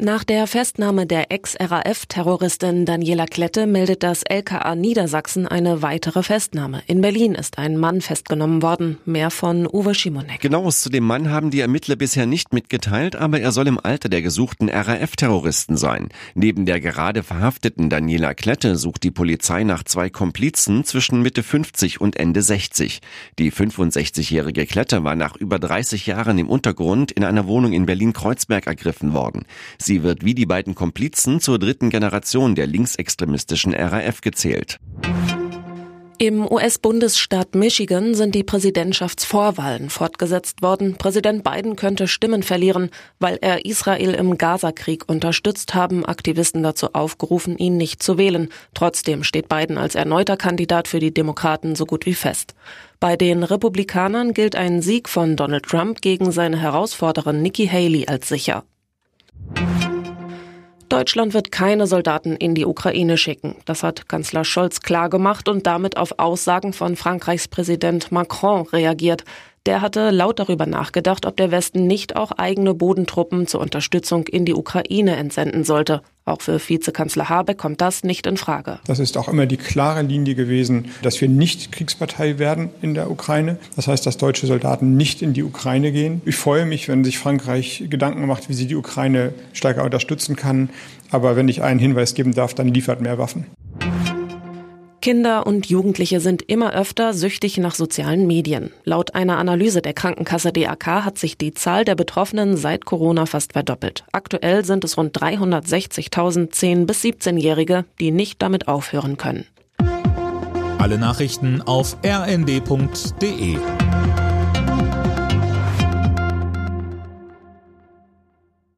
Nach der Festnahme der Ex-RAF-Terroristin Daniela Klette meldet das LKA Niedersachsen eine weitere Festnahme. In Berlin ist ein Mann festgenommen worden. Mehr von Uwe Schimonek. Genaues zu dem Mann haben die Ermittler bisher nicht mitgeteilt, aber er soll im Alter der gesuchten RAF-Terroristen sein. Neben der gerade verhafteten Daniela Klette sucht die Polizei nach zwei Komplizen zwischen Mitte 50 und Ende 60. Die 65-jährige Klette war nach über 30 Jahren im Untergrund in einer Wohnung in Berlin-Kreuzberg ergriffen worden. Sie wird wie die beiden Komplizen zur dritten Generation der linksextremistischen RAF gezählt. Im US-Bundesstaat Michigan sind die Präsidentschaftsvorwahlen fortgesetzt worden. Präsident Biden könnte Stimmen verlieren, weil er Israel im Gazakrieg unterstützt haben Aktivisten dazu aufgerufen, ihn nicht zu wählen. Trotzdem steht Biden als erneuter Kandidat für die Demokraten so gut wie fest. Bei den Republikanern gilt ein Sieg von Donald Trump gegen seine Herausforderin Nikki Haley als sicher. Deutschland wird keine Soldaten in die Ukraine schicken. Das hat Kanzler Scholz klargemacht und damit auf Aussagen von Frankreichs Präsident Macron reagiert. Der hatte laut darüber nachgedacht, ob der Westen nicht auch eigene Bodentruppen zur Unterstützung in die Ukraine entsenden sollte. Auch für Vizekanzler Habeck kommt das nicht in Frage. Das ist auch immer die klare Linie gewesen, dass wir nicht Kriegspartei werden in der Ukraine. Das heißt, dass deutsche Soldaten nicht in die Ukraine gehen. Ich freue mich, wenn sich Frankreich Gedanken macht, wie sie die Ukraine stärker unterstützen kann. Aber wenn ich einen Hinweis geben darf, dann liefert mehr Waffen. Kinder und Jugendliche sind immer öfter süchtig nach sozialen Medien. Laut einer Analyse der Krankenkasse DAK hat sich die Zahl der Betroffenen seit Corona fast verdoppelt. Aktuell sind es rund 360.000 10- bis 17-Jährige, die nicht damit aufhören können. Alle Nachrichten auf rnd.de